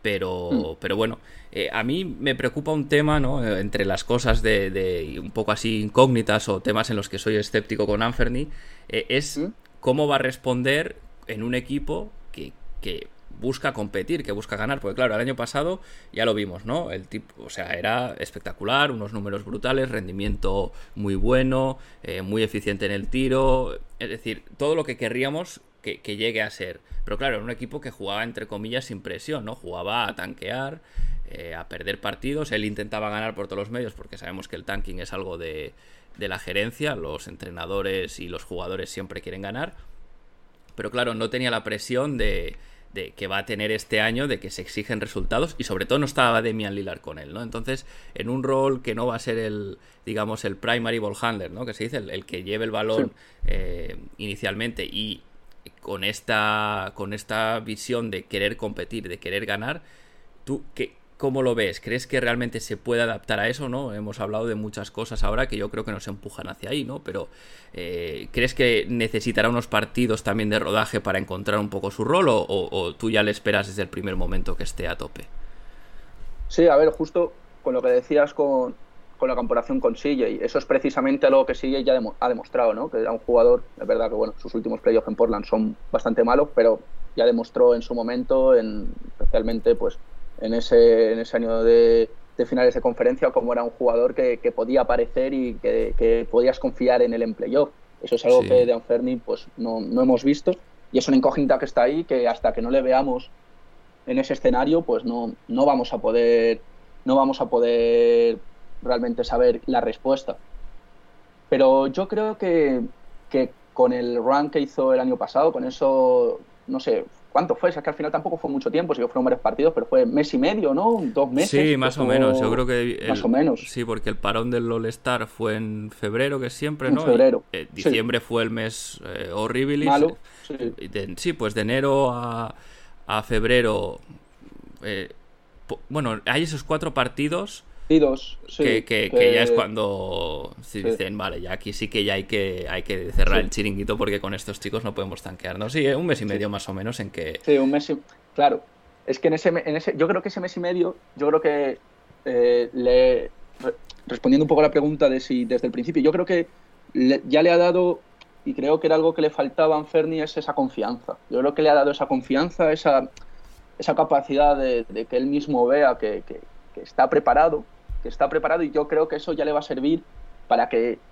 Pero, Mm. pero bueno, eh, a mí me preocupa un tema, ¿no? Eh, Entre las cosas de, de un poco así incógnitas o temas en los que soy escéptico con Anferni, eh, es ¿Mm? cómo va a responder en un equipo que, que busca competir, que busca ganar. Porque claro, el año pasado ya lo vimos, ¿no? El tipo, o sea, era espectacular, unos números brutales, rendimiento muy bueno, eh, muy eficiente en el tiro. Es decir, todo lo que querríamos que, que llegue a ser. Pero claro, era un equipo que jugaba entre comillas sin presión, ¿no? Jugaba a tanquear, eh, a perder partidos. Él intentaba ganar por todos los medios porque sabemos que el tanking es algo de, de la gerencia. Los entrenadores y los jugadores siempre quieren ganar. Pero claro, no tenía la presión de, de que va a tener este año, de que se exigen resultados y sobre todo no estaba Demian Lillard con él, ¿no? Entonces, en un rol que no va a ser el, digamos, el primary ball handler, ¿no? Que se dice, el, el que lleve el balón Sí. eh, inicialmente y con esta, con esta visión de querer competir, de querer ganar, ¿tú qué, cómo lo ves? ¿Crees que realmente se puede adaptar a eso, no? Hemos hablado de muchas cosas ahora que yo creo que nos empujan hacia ahí, ¿no? Pero eh, ¿crees que necesitará unos partidos también de rodaje para encontrar un poco su rol o, o- o tú ya le esperas desde el primer momento que esté a tope? Sí, a ver, justo con lo que decías con, con la comparación con CJ, eso es precisamente lo que CJ ya ha demostrado, ¿no? Que era un jugador, es verdad que bueno, sus últimos playoffs en Portland son bastante malos, pero ya demostró en su momento, en, especialmente pues en ese, en ese año de, de finales de conferencia, como era un jugador que, que podía aparecer y que, que podías confiar en él en playoff. Eso es algo Sí. que de Anferni pues no, no hemos visto y es una incógnita que está ahí que hasta que no le veamos en ese escenario, pues no, no vamos a poder no vamos a poder realmente saber la respuesta. Pero yo creo que, que con el run que hizo el año pasado, con eso, no sé, ¿cuánto fue? O sea, que al final tampoco fue mucho tiempo, sí que fueron varios partidos, pero fue mes y medio, ¿no? Dos meses. Sí, más o menos. Yo creo que. el- Más o menos. Sí, porque el parón del All-Star fue en febrero, que es siempre, En ¿no? Y, febrero, eh, sí. diciembre fue el mes eh, horrible. Malo, sí. De- sí, pues de enero a, a febrero. eh, bueno, hay esos cuatro partidos Partidos, sí, que, que- que ya es cuando sí, dicen, vale, ya aquí sí que ya hay que, hay que cerrar Sí. el chiringuito porque con estos chicos no podemos tanquearnos. Sí, eh, un mes y medio más o menos en que. Sí, un mes y... Claro, es que en ese, en ese... Yo creo que ese mes y medio, yo creo que eh, le... re- Respondiendo un poco a la pregunta de si desde el principio, yo creo que le- ya le ha dado, y creo que era algo que le faltaba a Anferni, es esa confianza. Yo creo que le ha dado esa confianza, esa, esa capacidad de, de que él mismo vea que, que- que está preparado, que está preparado, y yo creo que eso ya le va a servir para que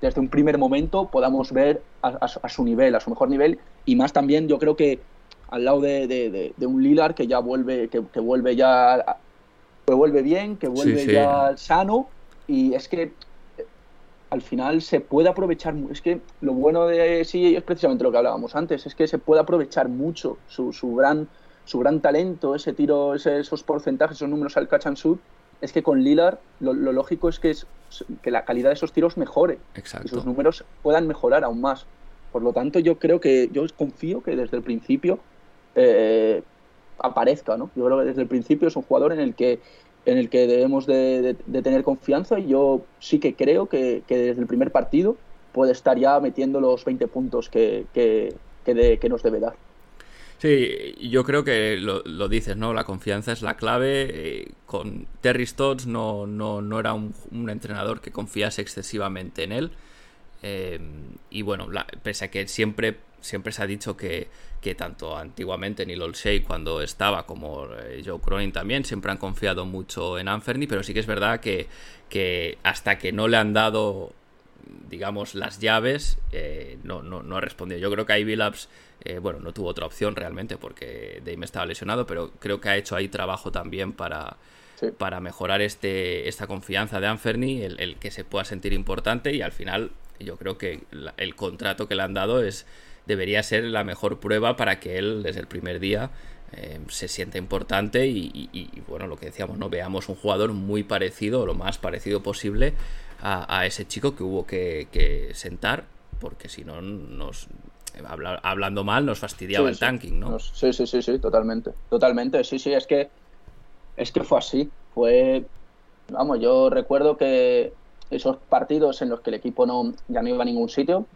desde un primer momento podamos ver a, a su- a su nivel, a su mejor nivel, y más también yo creo que al lado de, de- de- de un Lillard que ya vuelve, que, que vuelve ya, que vuelve bien, que vuelve sí. ya sano, y es que eh, al final se puede aprovechar, es que lo bueno de sí es precisamente lo que hablábamos antes, es que se puede aprovechar mucho su, su gran su gran talento, ese tiro, ese- esos porcentajes, esos números al catch and shoot, es que con Lillard lo, lo lógico es que, es que la calidad de esos tiros mejore y sus números puedan mejorar aún más. Por lo tanto, yo creo que, yo confío que desde el principio eh, aparezca, ¿no? Yo creo que desde el principio es un jugador en el que, en el que debemos de, de- de tener confianza y yo sí que creo que, que desde el primer partido puede estar ya metiendo los 20 puntos que, que, que de- que nos debe dar. Sí, yo creo que lo, lo dices, ¿no? La confianza es la clave. eh, con Terry Stotts no, no, no era un, entrenador que confiase excesivamente en él. Eh, y bueno, pese a que siempre, siempre se ha dicho que, que tanto antiguamente Neil Olshey cuando estaba como eh, Joe Cronin también siempre han confiado mucho en Anferni, pero sí que es verdad que, que hasta que no le han dado digamos, las llaves, eh, no, no, no, ha respondido. Yo creo que ahí Billups, eh, bueno, no tuvo otra opción realmente porque Dame estaba lesionado, pero creo que ha hecho ahí trabajo también para, para mejorar este, esta confianza de Anferni, el, el, que se pueda sentir importante y al final yo creo que el contrato que le han dado es debería ser la mejor prueba para que él desde el primer día eh, se sienta importante y, bueno, lo que decíamos, no veamos un jugador muy parecido, lo más parecido posible a, ese chico que hubo que, sentar, porque si no nos hablando mal nos fastidiaba el tanking, ¿no? Sí, sí, sí, sí, totalmente, totalmente, sí, sí, es que es que fue así, fue, vamos, yo recuerdo que esos partidos en los que el equipo no ya no iba a ningún sitio,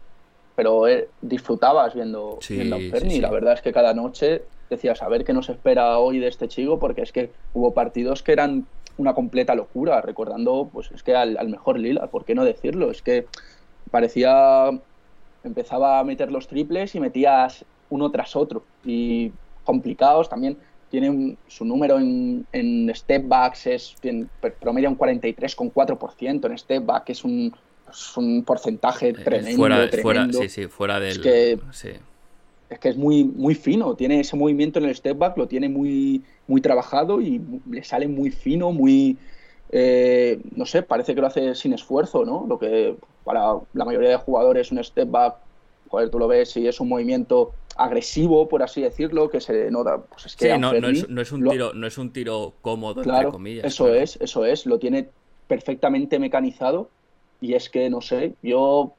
pero eh, disfrutabas viendo, viendo a Ferni. La verdad es que cada noche decías, a ver qué nos espera hoy de este chico, porque es que hubo partidos que eran una completa locura, recordando, pues es que al, mejor Lila, ¿por qué no decirlo? Es que parecía, empezaba a meter los triples y metías uno tras otro, y complicados también. Tiene su número en, en step backs, es, promedia un 43,4% en step back, es un, es un porcentaje eh, tremendo. Fuera, tremendo. sí, sí, fuera del. Es que, es, que es muy, muy fino. Tiene ese movimiento en el step back, lo tiene muy, muy trabajado y le sale muy fino, muy. Eh, no sé, parece que lo hace sin esfuerzo, ¿no? Lo que para la mayoría de jugadores un step back, joder, tú lo ves y es un movimiento agresivo, por así decirlo, que se nota. Pues es que sí, no, es, no, es, un tiro, no es un tiro cómodo, entre comillas. Eso es, eso es. Lo tiene perfectamente mecanizado y es que, no sé, yo,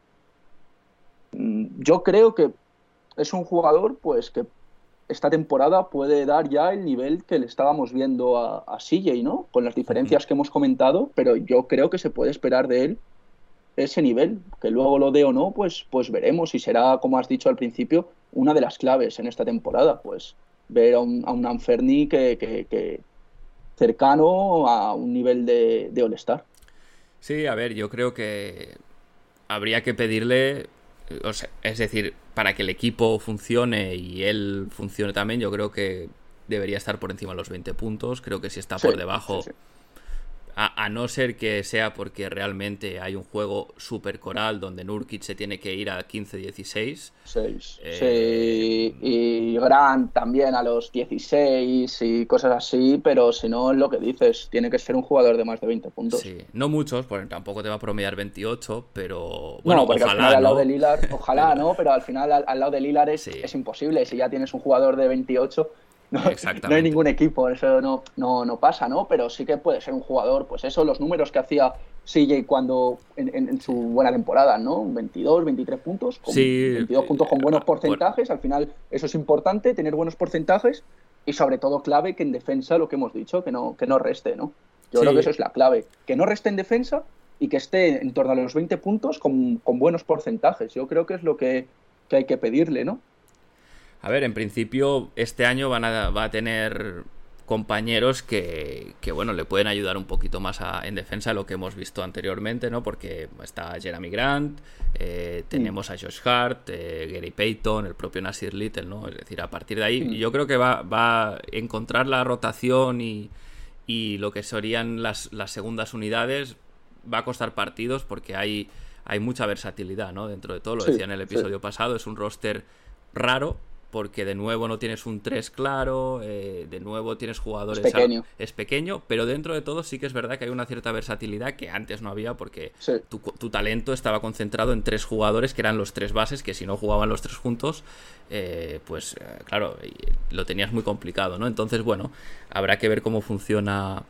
mm, yo creo que es un jugador pues que esta temporada puede dar ya el nivel que le estábamos viendo a, a CJ, ¿no? Con las diferencias que hemos comentado, pero yo creo que se puede esperar de él ese nivel, que luego lo dé o no, pues, pues veremos y será, como has dicho al principio, una de las claves en esta temporada, pues ver a un, a un Anferni que, que, cercano a un nivel de, de All-Star. Sí, a ver, yo creo que habría que pedirle, o sea, es decir, para que el equipo funcione y él funcione también, yo creo que debería estar por encima de los 20 puntos. Creo que si está por debajo, a, no ser que sea porque realmente hay un juego super coral donde Nurkic se tiene que ir a 15-16. Eh, sí, y Grant también a los 16 y cosas así, pero si no es lo que dices, tiene que ser un jugador de más de 20 puntos. Sí, no muchos, porque tampoco te va a promediar 28, pero bueno, porque ojalá, al, final, al lado de Lilar, ojalá, (laughs) ¿no? Pero al final al, lado de Lilar es, es imposible, si ya tienes un jugador de 28 no, no, hay ningún equipo, eso no, no, no, pasa, ¿no? Pero sí que puede ser un jugador, pues eso, los números que hacía CJ cuando en, su buena temporada, ¿no? 22, 23 puntos, con 22 puntos con buenos porcentajes, al final eso es importante, tener buenos porcentajes y sobre todo clave que en defensa, lo que hemos dicho, que no, que no reste, ¿no? Yo creo que eso es la clave, que no reste en defensa y que esté en torno a los 20 puntos con, con buenos porcentajes. Yo creo que es lo que, que hay que pedirle, ¿no? A ver, en principio este año van a, va a tener compañeros que, que, bueno, le pueden ayudar un poquito más en defensa de lo que hemos visto anteriormente, ¿no? Porque está Jeremy Grant, eh, tenemos a Josh Hart, eh, Gary Payton, el propio Nasir Little, ¿no? Es decir, a partir de ahí yo creo que va, va a encontrar la rotación y, y lo que serían las, las, segundas unidades va a costar partidos porque hay, hay mucha versatilidad, ¿no? Dentro de todo, lo decía en el episodio pasado, es un roster raro, porque de nuevo no tienes un 3 claro, eh, de nuevo tienes jugadores... Es pequeño. es pequeño. pero dentro de todo sí que es verdad que hay una cierta versatilidad que antes no había porque tu, talento estaba concentrado en tres jugadores que eran los tres bases, que si no jugaban los tres juntos, eh, pues eh, claro, lo tenías muy complicado, ¿no? Entonces, bueno, habrá que ver cómo funciona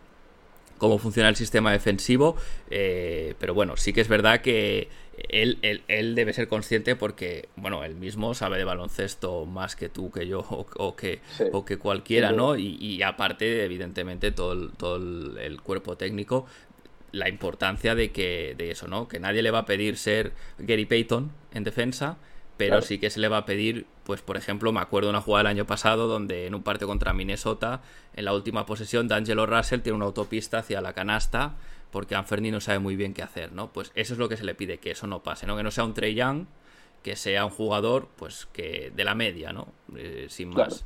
cómo funciona el sistema defensivo, pero bueno, sí que es verdad que él, él, debe ser consciente porque, bueno, él mismo sabe de baloncesto más que tú, que yo (laughs) o, que, o que cualquiera, ¿no? Y, aparte, evidentemente, todo, el, todo el, cuerpo técnico, la importancia de que de eso, ¿no? Que nadie le va a pedir ser Gary Payton en defensa, pero sí que se le va a pedir, pues por ejemplo, me acuerdo de una jugada del año pasado donde en un partido contra Minnesota, en la última posesión, D'Angelo Russell tiene una autopista hacia la canasta porque Anferni no sabe muy bien qué hacer, ¿no? Pues eso es lo que se le pide, que eso no pase, ¿no? Que no sea un Trey Young, que sea un jugador, pues, que de la media, ¿no? Eh, sin más.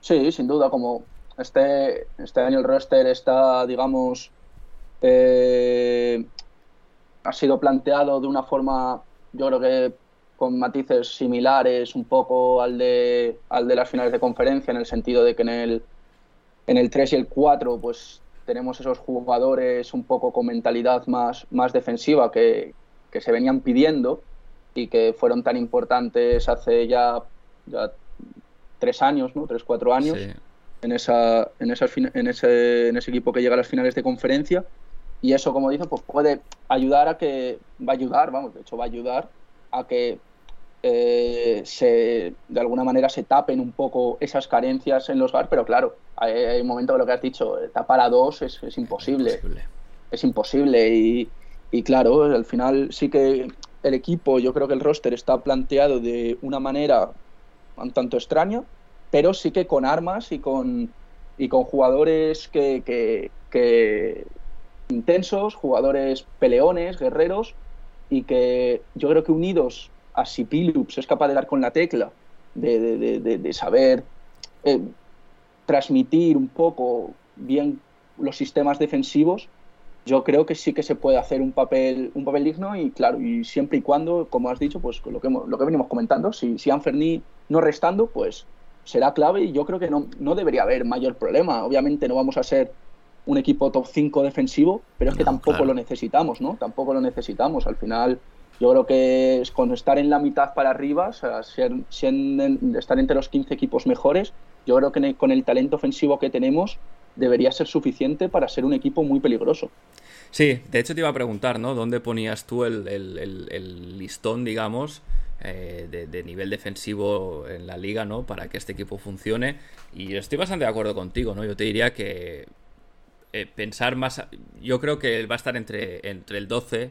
Sí, sin duda, como este, este año el roster está, digamos, eh, ha sido planteado de una forma, yo creo que con matices similares un poco al de, al de las finales de conferencia, en el sentido de que en el, en el 3 y el 4 pues tenemos esos jugadores un poco con mentalidad más, más defensiva que, que se venían pidiendo y que fueron tan importantes hace ya, ya tres años, ¿no? Tres, cuatro años. En, esa, en, esas, en, ese, en ese equipo que llega a las finales de conferencia y eso, como dicen, pues puede ayudar a que, va a ayudar, vamos, de hecho va a ayudar a que eh, se, de alguna manera se tapen un poco esas carencias en los GAR, pero claro, hay, un momento que lo que has dicho, tapar a dos es, es imposible. Es imposible y, y claro, al final sí que el equipo, yo creo que el roster está planteado de una manera un tanto extraña, pero sí que con armas y con, y con jugadores que, que, que intensos, jugadores peleones, guerreros, y que yo creo que unidos a si Pilups es capaz de dar con la tecla, de, saber eh, transmitir un poco bien los sistemas defensivos, yo creo que sí que se puede hacer un papel, un papel digno y claro, y siempre y cuando, como has dicho, pues lo que, lo que venimos comentando, si, si Anferni no restando, pues será clave y yo creo que no, no debería haber mayor problema. Obviamente no vamos a ser un equipo top 5 defensivo, pero es que tampoco lo necesitamos, ¿no? Tampoco lo necesitamos. Al final, yo creo que es con estar en la mitad para arriba, o sea, ser, estar entre los 15 equipos mejores, yo creo que con el talento ofensivo que tenemos debería ser suficiente para ser un equipo muy peligroso. Sí, de hecho te iba a preguntar, ¿no? ¿Dónde ponías tú el, listón, digamos, eh, de, nivel defensivo en la liga, ¿no? Para que este equipo funcione. Y estoy bastante de acuerdo contigo, ¿no? Yo te diría que eh, pensar más. Yo creo que va a estar entre, entre el 12,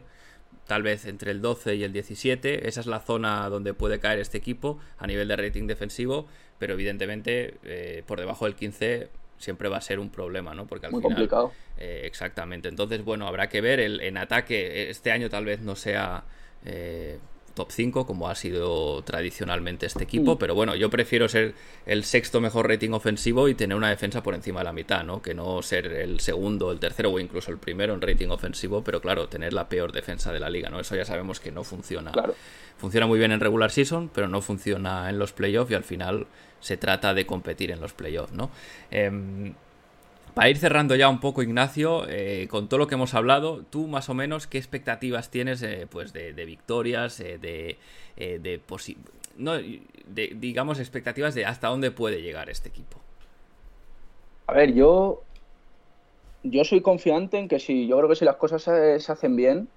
tal vez entre el 12 y el 17. Esa es la zona donde puede caer este equipo a nivel de rating defensivo, pero evidentemente eh, por debajo del 15 siempre va a ser un problema, ¿no? Porque al Muy final, complicado. Eh, exactamente. Entonces, bueno, habrá que ver. El, en ataque, este año tal vez no sea top 5, como ha sido tradicionalmente este equipo, mm. pero bueno, yo prefiero ser el sexto mejor rating ofensivo y tener una defensa por encima de la mitad, ¿no? Que no ser el segundo, el tercero o incluso el primero en rating ofensivo, pero claro, tener la peor defensa de la liga, ¿no? Eso ya sabemos que no funciona. Funciona muy bien en regular season, pero no funciona en los playoffs y al final se trata de competir en los playoffs, ¿no? Em, para ir cerrando ya un poco, Ignacio, eh, con todo lo que hemos hablado, tú más o menos qué expectativas tienes eh, pues de, victorias, eh, de, de, digamos, expectativas de hasta dónde puede llegar este equipo. A ver, yo, yo soy confiante en que si, yo creo que si las cosas se, se hacen bien,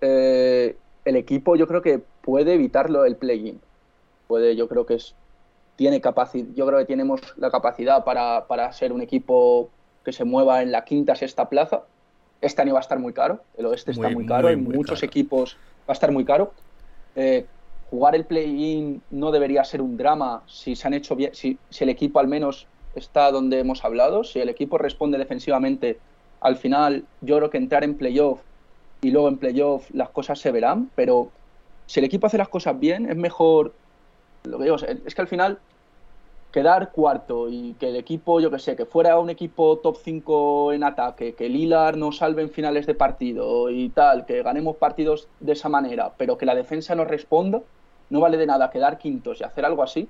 el equipo yo creo que puede evitarlo el play-in. Puede, yo creo que es tiene capacidad, yo creo que tenemos la capacidad para, para, ser un equipo que se mueva en la quinta, sexta plaza. Este año va a estar muy caro, el oeste está muy caro, en muchos equipos va a estar muy caro. Eh, jugar el play-in no debería ser un drama si se han hecho bien, si, si, el equipo al menos está donde hemos hablado, si el equipo responde defensivamente, al final yo creo que entrar en playoff y luego en playoff las cosas se verán, pero si el equipo hace las cosas bien, es mejor lo que digo es que al final quedar cuarto y que el equipo, yo que sé, que fuera un equipo top 5 en ataque, que Lilar nos salve en finales de partido y tal, que ganemos partidos de esa manera, pero que la defensa no responda, no vale de nada quedar quintos y hacer algo así.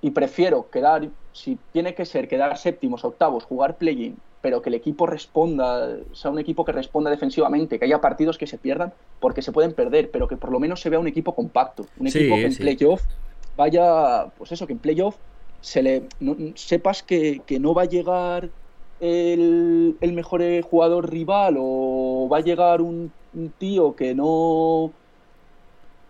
Y prefiero quedar, si tiene que ser quedar séptimos, octavos, jugar play-in, pero que el equipo responda, sea un equipo que responda defensivamente, que haya partidos que se pierdan porque se pueden perder, pero que por lo menos se vea un equipo compacto, un equipo que en playoff vaya, pues eso, que en playoff se le, sepas que, no va a llegar el, mejor jugador rival o va a llegar un, tío que no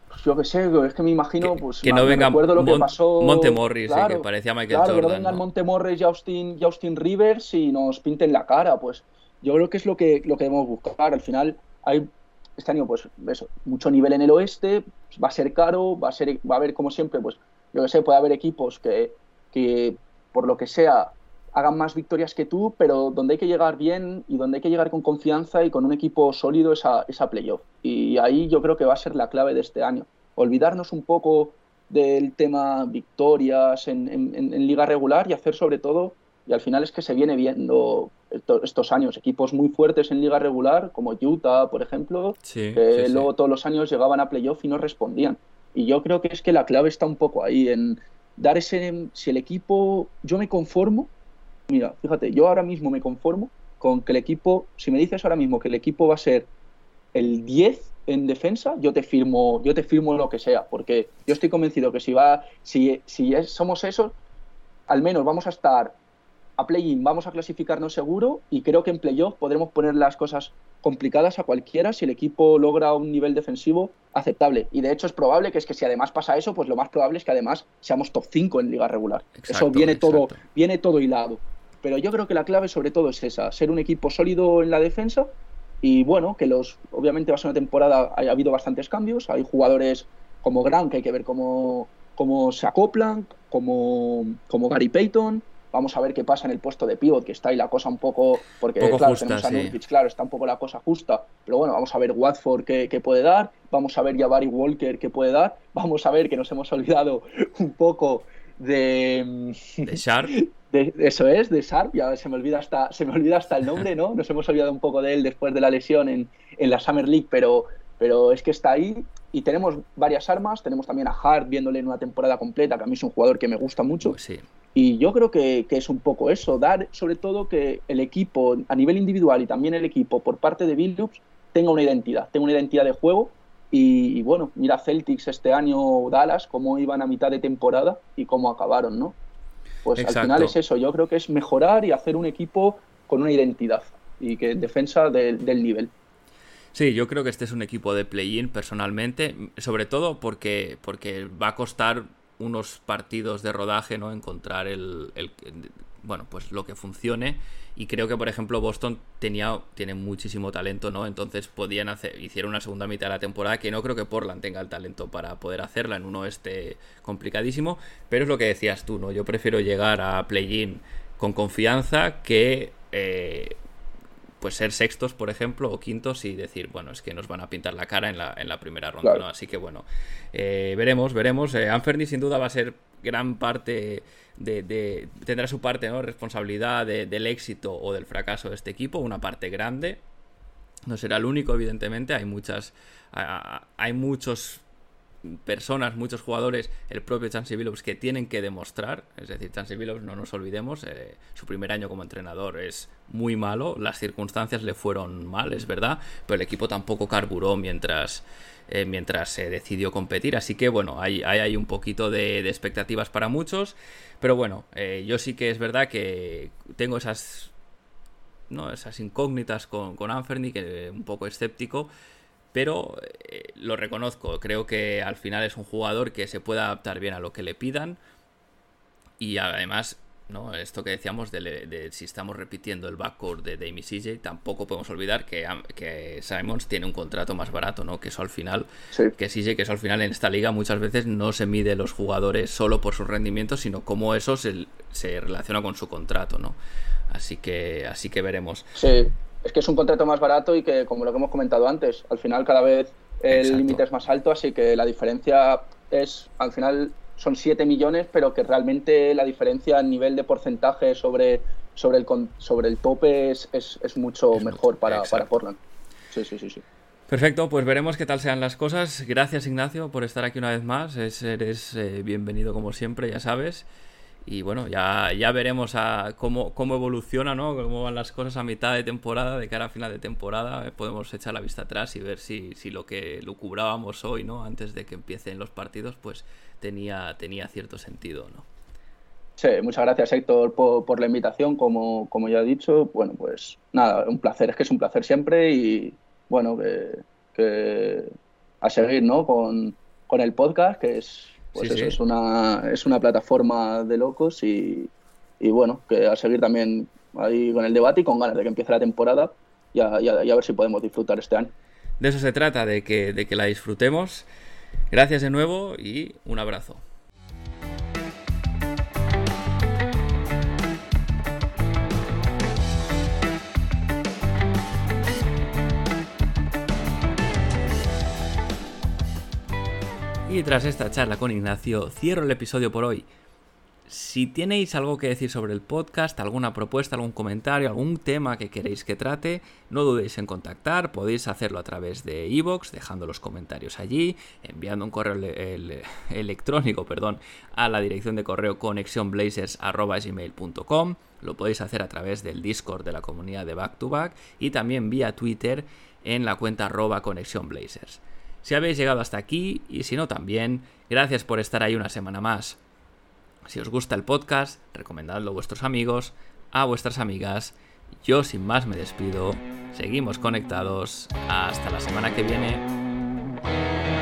pues yo qué sé, es que me imagino, pues que no venga lo que pasó. Montemorris, que parecía Michael claro, Jordan. Que no vengan Montemorris y Austin, y Austin Rivers y nos pinten la cara, pues yo creo que es lo que, lo que debemos buscar. Al final hay este año, pues eso, mucho nivel en el oeste, pues, va a ser caro, va a ser, va a haber como siempre, pues yo que sé, puede haber equipos que, que por lo que sea hagan más victorias que tú, pero donde hay que llegar bien y donde hay que llegar con confianza y con un equipo sólido esa, esa playoff. Y ahí yo creo que va a ser la clave de este año. Olvidarnos un poco del tema victorias en, en, liga regular y hacer sobre todo Y al final es que se viene viendo estos años equipos muy fuertes en liga regular, como Utah, por ejemplo, que luego todos los años llegaban a playoff y no respondían. Y yo creo que es que la clave está un poco ahí en dar ese... Si el equipo... Yo me conformo, mira, fíjate, yo ahora mismo me conformo con que el equipo, si me dices ahora mismo que el equipo va a ser el 10 en defensa, yo te firmo, yo te firmo lo que sea, porque yo estoy convencido que si va, si, si somos esos, al menos vamos a estar a play-in, vamos a clasificarnos seguro y creo que en playoff podremos poner las cosas complicadas a cualquiera si el equipo logra un nivel defensivo aceptable. Y de hecho es probable que es que si además pasa eso, pues lo más probable es que además seamos top 5 en liga regular. eso viene todo, viene todo hilado. Pero yo creo que la clave sobre todo es esa, ser un equipo sólido en la defensa y bueno, que los obviamente va a ser una temporada, ha habido bastantes cambios, hay jugadores como Grant que hay que ver cómo, cómo se acoplan, como, como Gary Payton, vamos a ver qué pasa en el puesto de pivot, que está ahí la cosa un poco, porque claro, tenemos a Nurkic, claro, está un poco la cosa justa, pero bueno, vamos a ver Watford qué, puede dar, vamos a ver ya Barry Walker qué puede dar, vamos a ver que nos hemos olvidado (laughs) un poco de... De (laughs) Sharp. eso es, de Sharp, ya se me olvida hasta, se me olvida hasta el nombre, ¿no? Nos hemos olvidado un poco de él después de la lesión en, en la Summer League, pero, pero es que está ahí y tenemos varias armas, tenemos también a Hart viéndole en una temporada completa, que a mí es un jugador que me gusta mucho. Pues sí. Y yo creo que, que, es un poco eso, dar sobre todo que el equipo, a nivel individual y también el equipo por parte de Billups, tenga una identidad, tenga una identidad de juego y, bueno, mira Celtics este año, Dallas, cómo iban a mitad de temporada y cómo acabaron, ¿no? Pues al final es eso, yo creo que es mejorar y hacer un equipo con una identidad y que defensa del nivel. Sí, yo creo que este es un equipo de play-in personalmente, sobre todo porque, porque va a costar unos partidos de rodaje, ¿no? Encontrar el, el, bueno, pues lo que funcione y creo que, por ejemplo, Boston tenía, tiene muchísimo talento, ¿no? Entonces podían hacer, hicieron una segunda mitad de la temporada que no creo que Portland tenga el talento para poder hacerla en un oeste complicadísimo, pero es lo que decías tú, ¿no? Yo prefiero llegar a play-in con confianza que eh, pues ser sextos, por ejemplo, o quintos y decir, bueno, es que nos van a pintar la cara en la, en la primera ronda, ¿no? Así que bueno, eh, veremos, veremos. Eh, Anferni sin duda va a ser gran parte de, tendrá su parte, ¿no? Responsabilidad del éxito o del fracaso de este equipo, una parte grande. No será el único, evidentemente. Hay muchas, hay muchos personas, muchos jugadores, el propio Chansey Billups que tienen que demostrar, es decir, Chansey Billups, no nos olvidemos, eh, su primer año como entrenador es muy malo, las circunstancias le fueron mal, es verdad, pero el equipo tampoco carburó mientras eh, mientras se decidió competir. Así que bueno, hay, hay, un poquito de, expectativas para muchos. Pero bueno, eh, yo sí que es verdad que tengo esas, ¿no? esas incógnitas con, con Anferni, que un poco escéptico. Pero eh, lo reconozco, creo que al final es un jugador que se puede adaptar bien a lo que le pidan. Y además ¿no? Esto que decíamos de, si estamos repitiendo el backcourt de Dame CJ, tampoco podemos olvidar que, que, Simons tiene un contrato más barato, ¿no? Que eso al final, que CJ, que eso al final en esta liga muchas veces no se mide los jugadores solo por sus rendimientos, sino cómo eso se, se relaciona con su contrato, ¿no? Así que, así que veremos. Sí, es que es un contrato más barato y que, como lo que hemos comentado antes, al final cada vez el límite es más alto, así que la diferencia es, al final son 7 millones, pero que realmente la diferencia a nivel de porcentaje sobre, sobre, el, sobre el tope es, es, mucho mejor para, para, Portland. Sí, sí, sí, sí. Perfecto, pues veremos qué tal sean las cosas. Gracias Ignacio por estar aquí una vez más. eres eh, bienvenido como siempre, ya sabes. Y bueno, ya, ya veremos a cómo, cómo evoluciona, ¿no? Cómo van las cosas a mitad de temporada, de cara a final de temporada. Podemos echar la vista atrás y ver si, si lo que lucubrábamos hoy, ¿no? Antes de que empiecen los partidos, pues tenía, tenía cierto sentido, ¿no? Sí, muchas gracias Héctor por, la invitación, como, como, ya he dicho, bueno, pues nada, un placer, es que es un placer siempre y bueno, que, a seguir, ¿no? Con, el podcast, que es, pues eso, es una, es una plataforma de locos y, bueno, que a seguir también ahí con el debate y con ganas de que empiece la temporada y a, ver si podemos disfrutar este año. De eso se trata, de que, de que la disfrutemos. Gracias de nuevo y un abrazo. Y tras esta charla con Ignacio, cierro el episodio por hoy. Si tenéis algo que decir sobre el podcast, alguna propuesta, algún comentario, algún tema que queréis que trate, no dudéis en contactar. Podéis hacerlo a través de iVoox, dejando los comentarios allí, enviando un correo (laughs) electrónico perdón, a la dirección de correo conexionblazers.gmail.com. Lo podéis hacer a través del Discord de la comunidad de Back to Back y también vía Twitter en la cuenta arroba conexionblazers. Si habéis llegado hasta aquí y si no también, gracias por estar ahí una semana más. Si os gusta el podcast, recomendadlo a vuestros amigos, a vuestras amigas. Yo sin más me despido. Seguimos conectados. Hasta la semana que viene.